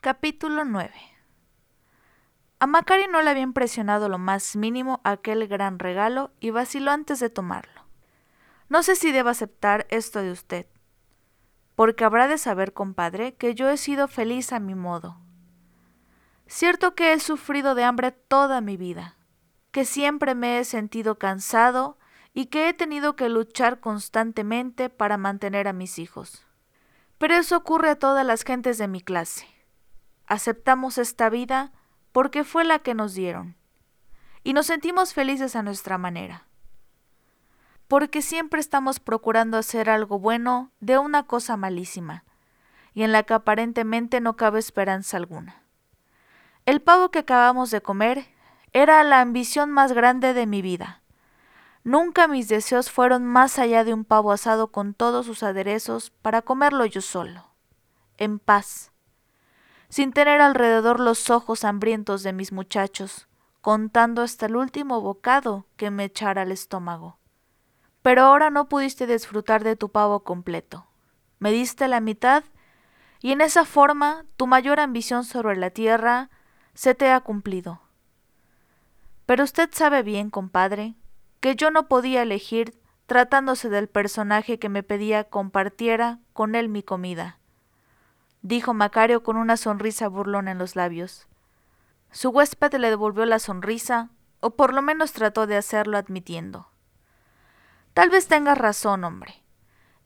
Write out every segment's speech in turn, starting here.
Capítulo 9 A Macari no le había impresionado lo más mínimo aquel gran regalo y vaciló antes de tomarlo. No sé si debo aceptar esto de usted, porque habrá de saber, compadre, que yo he sido feliz a mi modo. Cierto que he sufrido de hambre toda mi vida, que siempre me he sentido cansado y que he tenido que luchar constantemente para mantener a mis hijos. Pero eso ocurre a todas las gentes de mi clase. Aceptamos esta vida porque fue la que nos dieron, y nos sentimos felices a nuestra manera. Porque siempre estamos procurando hacer algo bueno de una cosa malísima, y en la que aparentemente no cabe esperanza alguna. El pavo que acabamos de comer era la ambición más grande de mi vida. Nunca mis deseos fueron más allá de un pavo asado con todos sus aderezos para comerlo yo solo, en paz, sin tener alrededor los ojos hambrientos de mis muchachos, contando hasta el último bocado que me echara al estómago. Pero ahora no pudiste disfrutar de tu pavo completo. Me diste la mitad y en esa forma tu mayor ambición sobre la tierra se te ha cumplido. Pero usted sabe bien, compadre, que yo no podía elegir tratándose del personaje que me pedía compartiera con él mi comida, dijo Macario con una sonrisa burlona en los labios. Su huésped le devolvió la sonrisa, o por lo menos trató de hacerlo admitiendo. Tal vez tengas razón, hombre,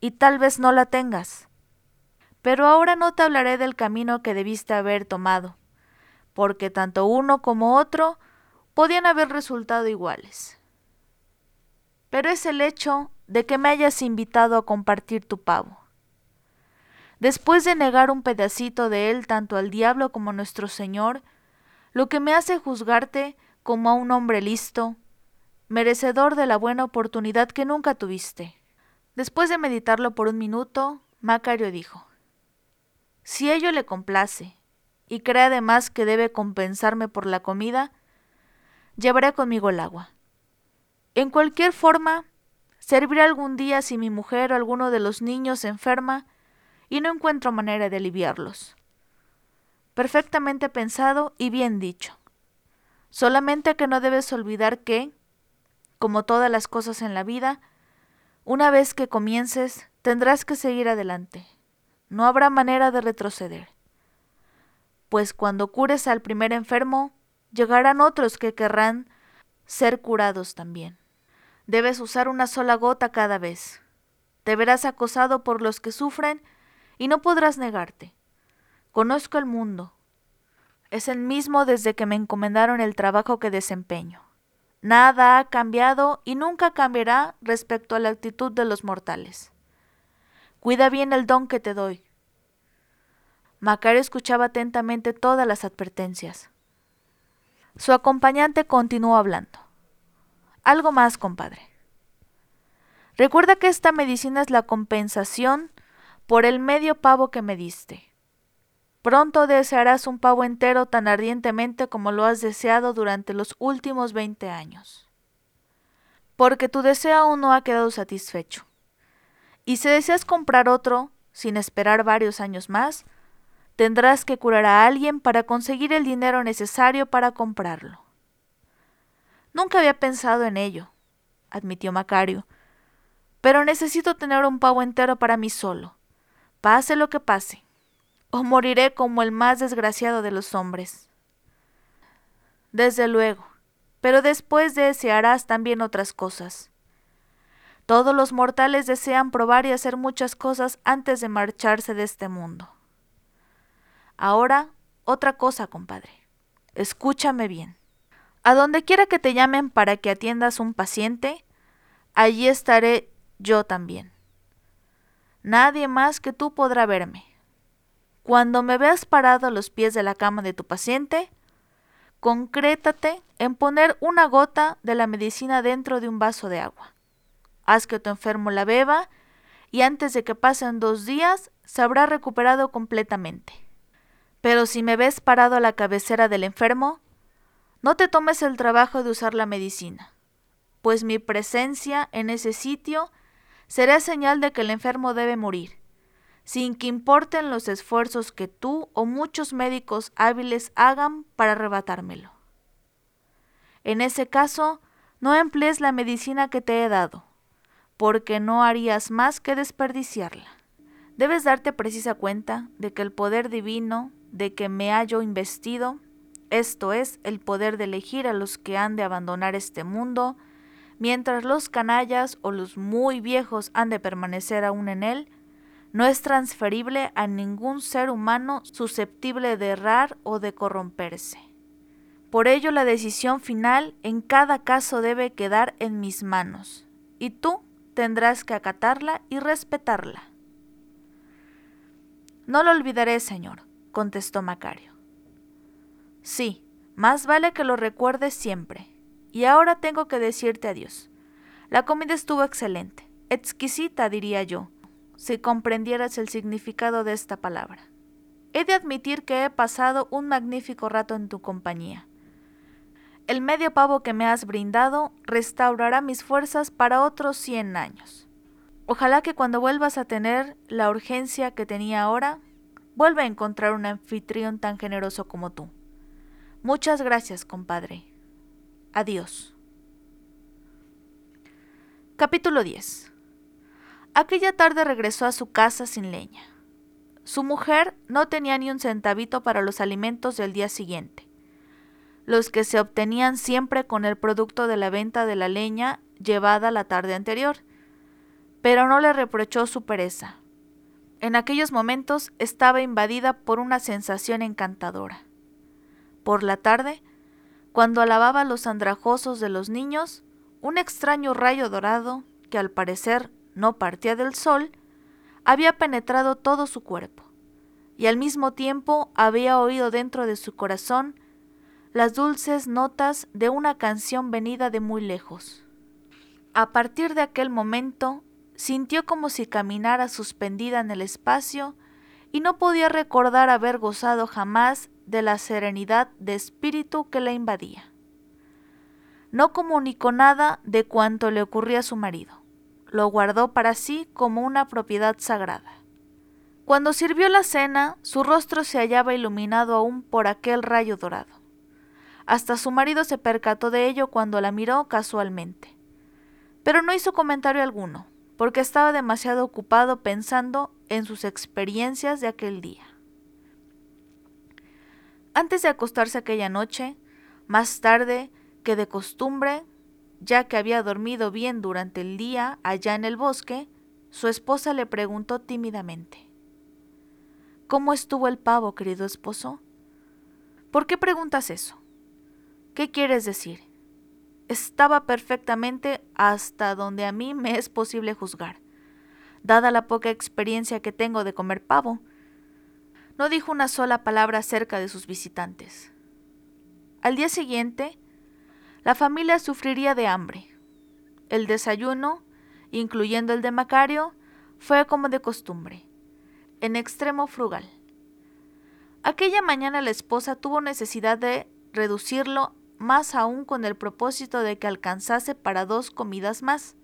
y tal vez no la tengas. Pero ahora no te hablaré del camino que debiste haber tomado, porque tanto uno como otro podían haber resultado iguales pero es el hecho de que me hayas invitado a compartir tu pavo. Después de negar un pedacito de él tanto al diablo como a nuestro Señor, lo que me hace juzgarte como a un hombre listo, merecedor de la buena oportunidad que nunca tuviste. Después de meditarlo por un minuto, Macario dijo, Si ello le complace, y cree además que debe compensarme por la comida, llevaré conmigo el agua. En cualquier forma, serviré algún día si mi mujer o alguno de los niños se enferma y no encuentro manera de aliviarlos. Perfectamente pensado y bien dicho. Solamente que no debes olvidar que, como todas las cosas en la vida, una vez que comiences, tendrás que seguir adelante. No habrá manera de retroceder. Pues cuando cures al primer enfermo, llegarán otros que querrán ser curados también. Debes usar una sola gota cada vez. Te verás acosado por los que sufren y no podrás negarte. Conozco el mundo. Es el mismo desde que me encomendaron el trabajo que desempeño. Nada ha cambiado y nunca cambiará respecto a la actitud de los mortales. Cuida bien el don que te doy. Macario escuchaba atentamente todas las advertencias. Su acompañante continuó hablando. Algo más, compadre. Recuerda que esta medicina es la compensación por el medio pavo que me diste. Pronto desearás un pavo entero tan ardientemente como lo has deseado durante los últimos veinte años. Porque tu deseo aún no ha quedado satisfecho. Y si deseas comprar otro, sin esperar varios años más, tendrás que curar a alguien para conseguir el dinero necesario para comprarlo. Nunca había pensado en ello, admitió Macario. Pero necesito tener un pavo entero para mí solo, pase lo que pase, o moriré como el más desgraciado de los hombres. Desde luego, pero después desearás también otras cosas. Todos los mortales desean probar y hacer muchas cosas antes de marcharse de este mundo. Ahora, otra cosa, compadre. Escúchame bien. A donde quiera que te llamen para que atiendas un paciente, allí estaré yo también. Nadie más que tú podrá verme. Cuando me veas parado a los pies de la cama de tu paciente, concrétate en poner una gota de la medicina dentro de un vaso de agua. Haz que tu enfermo la beba y antes de que pasen dos días se habrá recuperado completamente. Pero si me ves parado a la cabecera del enfermo, no te tomes el trabajo de usar la medicina, pues mi presencia en ese sitio será señal de que el enfermo debe morir, sin que importen los esfuerzos que tú o muchos médicos hábiles hagan para arrebatármelo. En ese caso, no emplees la medicina que te he dado, porque no harías más que desperdiciarla. Debes darte precisa cuenta de que el poder divino de que me hallo investido, esto es, el poder de elegir a los que han de abandonar este mundo, mientras los canallas o los muy viejos han de permanecer aún en él, no es transferible a ningún ser humano susceptible de errar o de corromperse. Por ello la decisión final en cada caso debe quedar en mis manos, y tú tendrás que acatarla y respetarla. No lo olvidaré, señor, contestó Macario. Sí, más vale que lo recuerdes siempre. Y ahora tengo que decirte adiós. La comida estuvo excelente, exquisita, diría yo, si comprendieras el significado de esta palabra. He de admitir que he pasado un magnífico rato en tu compañía. El medio pavo que me has brindado restaurará mis fuerzas para otros cien años. Ojalá que cuando vuelvas a tener la urgencia que tenía ahora, vuelva a encontrar un anfitrión tan generoso como tú. Muchas gracias, compadre. Adiós. Capítulo 10 Aquella tarde regresó a su casa sin leña. Su mujer no tenía ni un centavito para los alimentos del día siguiente, los que se obtenían siempre con el producto de la venta de la leña llevada la tarde anterior, pero no le reprochó su pereza. En aquellos momentos estaba invadida por una sensación encantadora. Por la tarde, cuando alababa los andrajosos de los niños, un extraño rayo dorado, que al parecer no partía del sol, había penetrado todo su cuerpo, y al mismo tiempo había oído dentro de su corazón las dulces notas de una canción venida de muy lejos. A partir de aquel momento sintió como si caminara suspendida en el espacio y no podía recordar haber gozado jamás de la serenidad de espíritu que la invadía. No comunicó nada de cuanto le ocurría a su marido lo guardó para sí como una propiedad sagrada. Cuando sirvió la cena, su rostro se hallaba iluminado aún por aquel rayo dorado. Hasta su marido se percató de ello cuando la miró casualmente. Pero no hizo comentario alguno, porque estaba demasiado ocupado pensando en sus experiencias de aquel día. Antes de acostarse aquella noche, más tarde que de costumbre, ya que había dormido bien durante el día allá en el bosque, su esposa le preguntó tímidamente ¿Cómo estuvo el pavo, querido esposo? ¿Por qué preguntas eso? ¿Qué quieres decir? Estaba perfectamente hasta donde a mí me es posible juzgar, dada la poca experiencia que tengo de comer pavo. No dijo una sola palabra acerca de sus visitantes. Al día siguiente, la familia sufriría de hambre. El desayuno, incluyendo el de Macario, fue como de costumbre, en extremo frugal. Aquella mañana la esposa tuvo necesidad de reducirlo más aún con el propósito de que alcanzase para dos comidas más.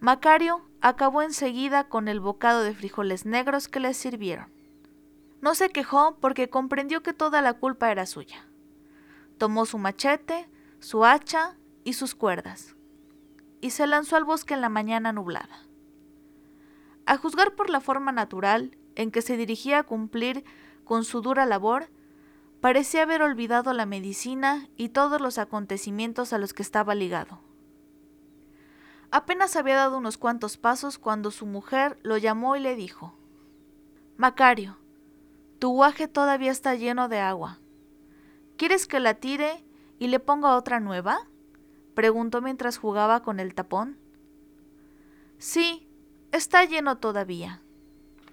Macario acabó enseguida con el bocado de frijoles negros que le sirvieron. No se quejó porque comprendió que toda la culpa era suya. Tomó su machete, su hacha y sus cuerdas, y se lanzó al bosque en la mañana nublada. A juzgar por la forma natural en que se dirigía a cumplir con su dura labor, parecía haber olvidado la medicina y todos los acontecimientos a los que estaba ligado. Apenas había dado unos cuantos pasos cuando su mujer lo llamó y le dijo Macario, tu guaje todavía está lleno de agua. ¿Quieres que la tire ¿Y le pongo otra nueva? preguntó mientras jugaba con el tapón. Sí, está lleno todavía,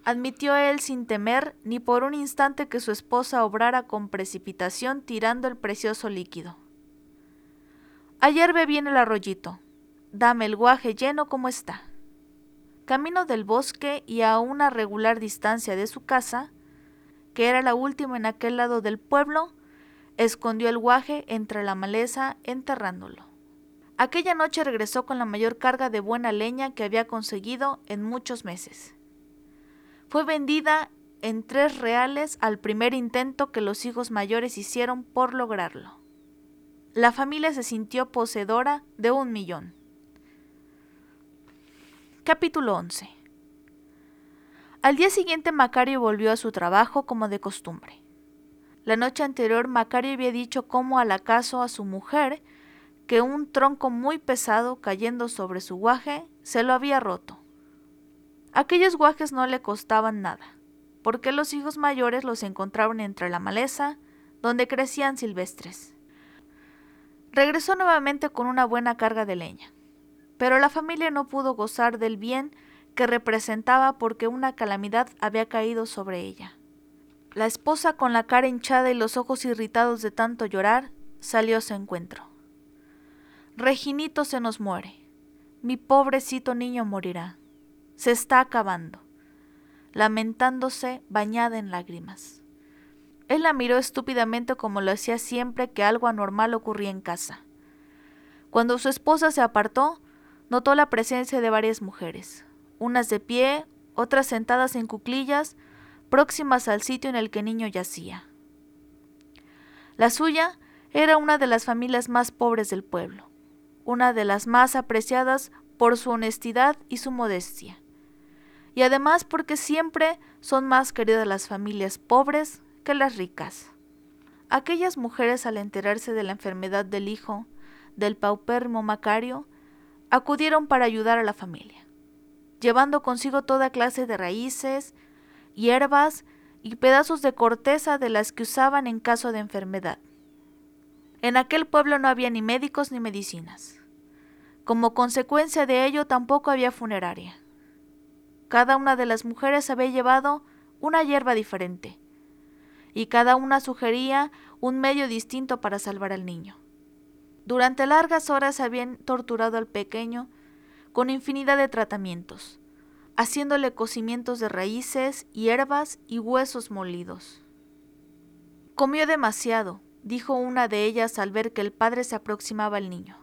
admitió él sin temer ni por un instante que su esposa obrara con precipitación tirando el precioso líquido. Ayer bebí en el arroyito. Dame el guaje lleno como está. Camino del bosque y a una regular distancia de su casa, que era la última en aquel lado del pueblo, Escondió el guaje entre la maleza, enterrándolo. Aquella noche regresó con la mayor carga de buena leña que había conseguido en muchos meses. fue vendida en tres reales al primer intento que los hijos mayores hicieron por lograrlo. La familia se sintió poseedora de un millón. Capítulo 11 Al día siguiente Macario volvió a su trabajo como de costumbre. La noche anterior Macario había dicho como al acaso a su mujer que un tronco muy pesado cayendo sobre su guaje se lo había roto. Aquellos guajes no le costaban nada porque los hijos mayores los encontraron entre la maleza, donde crecían silvestres. Regresó nuevamente con una buena carga de leña, pero la familia no pudo gozar del bien que representaba porque una calamidad había caído sobre ella. La esposa, con la cara hinchada y los ojos irritados de tanto llorar, salió a su encuentro. Reginito se nos muere. Mi pobrecito niño morirá. Se está acabando lamentándose bañada en lágrimas. Él la miró estúpidamente como lo hacía siempre que algo anormal ocurría en casa. Cuando su esposa se apartó, notó la presencia de varias mujeres, unas de pie, otras sentadas en cuclillas, próximas al sitio en el que el niño yacía. La suya era una de las familias más pobres del pueblo, una de las más apreciadas por su honestidad y su modestia y además porque siempre son más queridas las familias pobres que las ricas. Aquellas mujeres al enterarse de la enfermedad del hijo del paupérrimo Macario, acudieron para ayudar a la familia, llevando consigo toda clase de raíces, hierbas y pedazos de corteza de las que usaban en caso de enfermedad. En aquel pueblo no había ni médicos ni medicinas. Como consecuencia de ello tampoco había funeraria. Cada una de las mujeres había llevado una hierba diferente, y cada una sugería un medio distinto para salvar al niño. Durante largas horas habían torturado al pequeño con infinidad de tratamientos, haciéndole cocimientos de raíces, hierbas y huesos molidos. Comió demasiado, dijo una de ellas al ver que el padre se aproximaba al niño.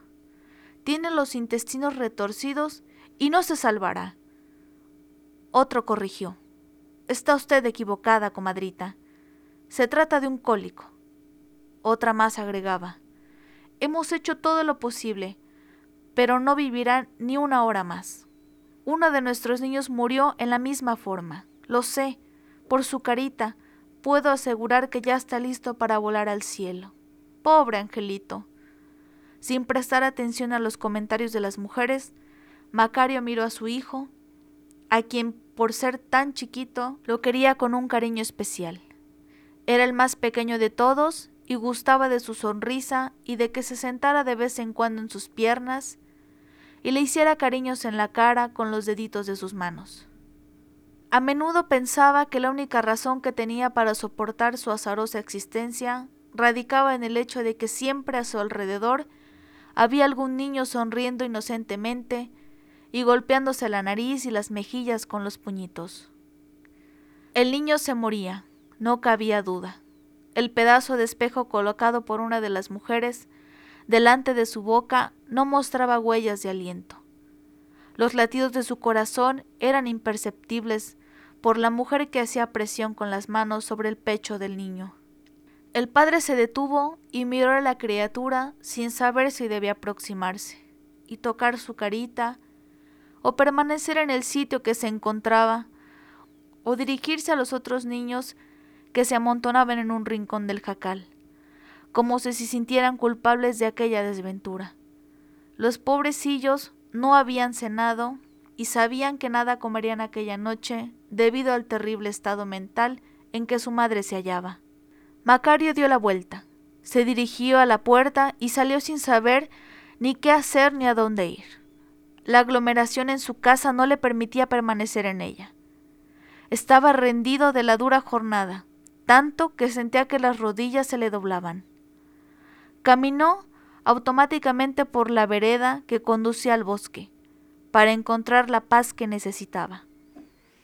Tiene los intestinos retorcidos y no se salvará. Otro corrigió. Está usted equivocada, comadrita. Se trata de un cólico. Otra más agregaba. Hemos hecho todo lo posible, pero no vivirá ni una hora más. Uno de nuestros niños murió en la misma forma. Lo sé. Por su carita, puedo asegurar que ya está listo para volar al cielo. Pobre angelito. Sin prestar atención a los comentarios de las mujeres, Macario miró a su hijo, a quien por ser tan chiquito, lo quería con un cariño especial. Era el más pequeño de todos y gustaba de su sonrisa y de que se sentara de vez en cuando en sus piernas y le hiciera cariños en la cara con los deditos de sus manos. A menudo pensaba que la única razón que tenía para soportar su azarosa existencia radicaba en el hecho de que siempre a su alrededor había algún niño sonriendo inocentemente y golpeándose la nariz y las mejillas con los puñitos. El niño se moría, no cabía duda. El pedazo de espejo colocado por una de las mujeres delante de su boca no mostraba huellas de aliento. Los latidos de su corazón eran imperceptibles por la mujer que hacía presión con las manos sobre el pecho del niño. El padre se detuvo y miró a la criatura sin saber si debía aproximarse y tocar su carita o permanecer en el sitio que se encontraba, o dirigirse a los otros niños que se amontonaban en un rincón del jacal, como si se sintieran culpables de aquella desventura. Los pobrecillos no habían cenado y sabían que nada comerían aquella noche debido al terrible estado mental en que su madre se hallaba. Macario dio la vuelta, se dirigió a la puerta y salió sin saber ni qué hacer ni a dónde ir. La aglomeración en su casa no le permitía permanecer en ella. Estaba rendido de la dura jornada, tanto que sentía que las rodillas se le doblaban. Caminó automáticamente por la vereda que conducía al bosque, para encontrar la paz que necesitaba.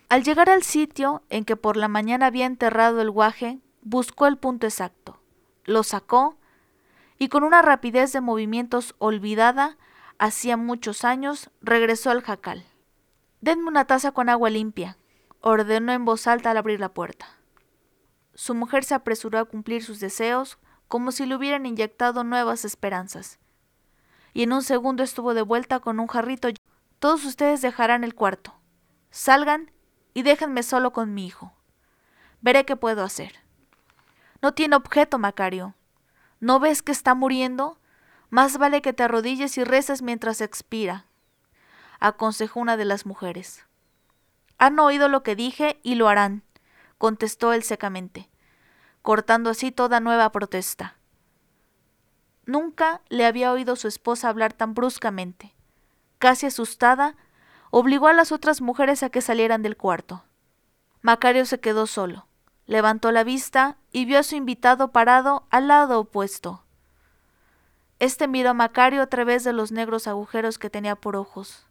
Al llegar al sitio en que por la mañana había enterrado el guaje, buscó el punto exacto, lo sacó y con una rapidez de movimientos olvidada hacía muchos años, regresó al jacal. Denme una taza con agua limpia, ordenó en voz alta al abrir la puerta. Su mujer se apresuró a cumplir sus deseos como si le hubieran inyectado nuevas esperanzas. Y en un segundo estuvo de vuelta con un jarrito. Todos ustedes dejarán el cuarto. Salgan y déjenme solo con mi hijo. Veré qué puedo hacer. No tiene objeto, Macario. ¿No ves que está muriendo? Más vale que te arrodilles y reces mientras expira, aconsejó una de las mujeres. Han oído lo que dije y lo harán, contestó él secamente, cortando así toda nueva protesta. Nunca le había oído su esposa hablar tan bruscamente. Casi asustada, obligó a las otras mujeres a que salieran del cuarto. Macario se quedó solo, levantó la vista y vio a su invitado parado al lado opuesto. Este miró a Macario a través de los negros agujeros que tenía por ojos.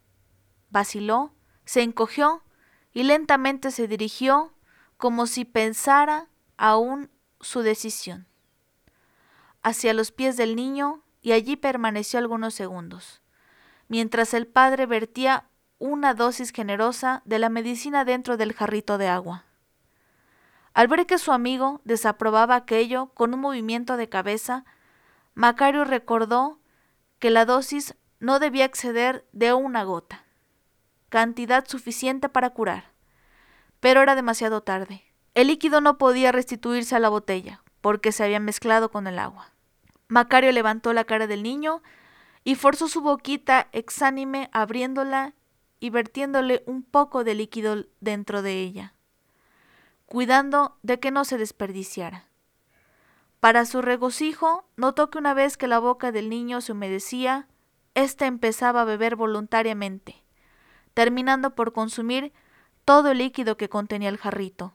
Vaciló, se encogió y lentamente se dirigió como si pensara aún su decisión hacia los pies del niño y allí permaneció algunos segundos, mientras el padre vertía una dosis generosa de la medicina dentro del jarrito de agua. Al ver que su amigo desaprobaba aquello con un movimiento de cabeza, Macario recordó que la dosis no debía exceder de una gota cantidad suficiente para curar. Pero era demasiado tarde. El líquido no podía restituirse a la botella, porque se había mezclado con el agua. Macario levantó la cara del niño y forzó su boquita exánime abriéndola y vertiéndole un poco de líquido dentro de ella, cuidando de que no se desperdiciara. Para su regocijo, notó que una vez que la boca del niño se humedecía, éste empezaba a beber voluntariamente terminando por consumir todo el líquido que contenía el jarrito.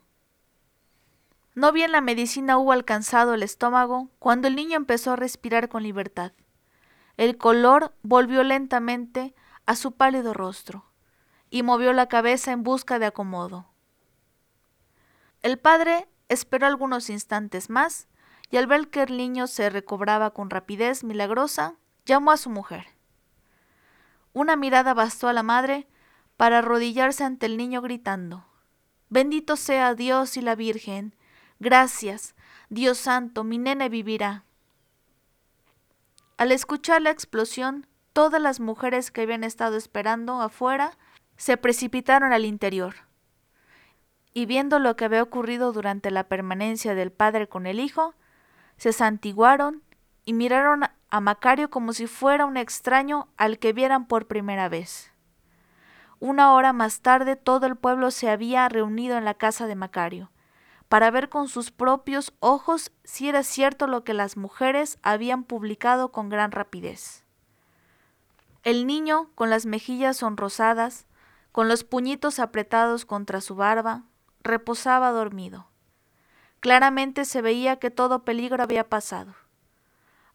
No bien la medicina hubo alcanzado el estómago cuando el niño empezó a respirar con libertad. El color volvió lentamente a su pálido rostro y movió la cabeza en busca de acomodo. El padre esperó algunos instantes más y al ver que el niño se recobraba con rapidez milagrosa, llamó a su mujer. Una mirada bastó a la madre para arrodillarse ante el niño gritando, Bendito sea Dios y la Virgen, gracias, Dios santo, mi nene vivirá. Al escuchar la explosión, todas las mujeres que habían estado esperando afuera se precipitaron al interior. Y viendo lo que había ocurrido durante la permanencia del padre con el hijo, se santiguaron y miraron a Macario como si fuera un extraño al que vieran por primera vez. Una hora más tarde todo el pueblo se había reunido en la casa de Macario, para ver con sus propios ojos si era cierto lo que las mujeres habían publicado con gran rapidez. El niño, con las mejillas sonrosadas, con los puñitos apretados contra su barba, reposaba dormido. Claramente se veía que todo peligro había pasado.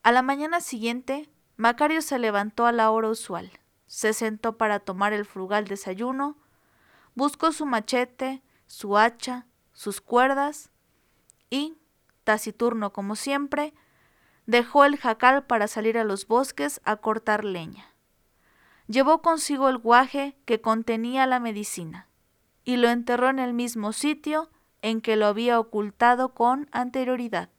A la mañana siguiente, Macario se levantó a la hora usual se sentó para tomar el frugal desayuno, buscó su machete, su hacha, sus cuerdas y, taciturno como siempre, dejó el jacal para salir a los bosques a cortar leña. Llevó consigo el guaje que contenía la medicina y lo enterró en el mismo sitio en que lo había ocultado con anterioridad.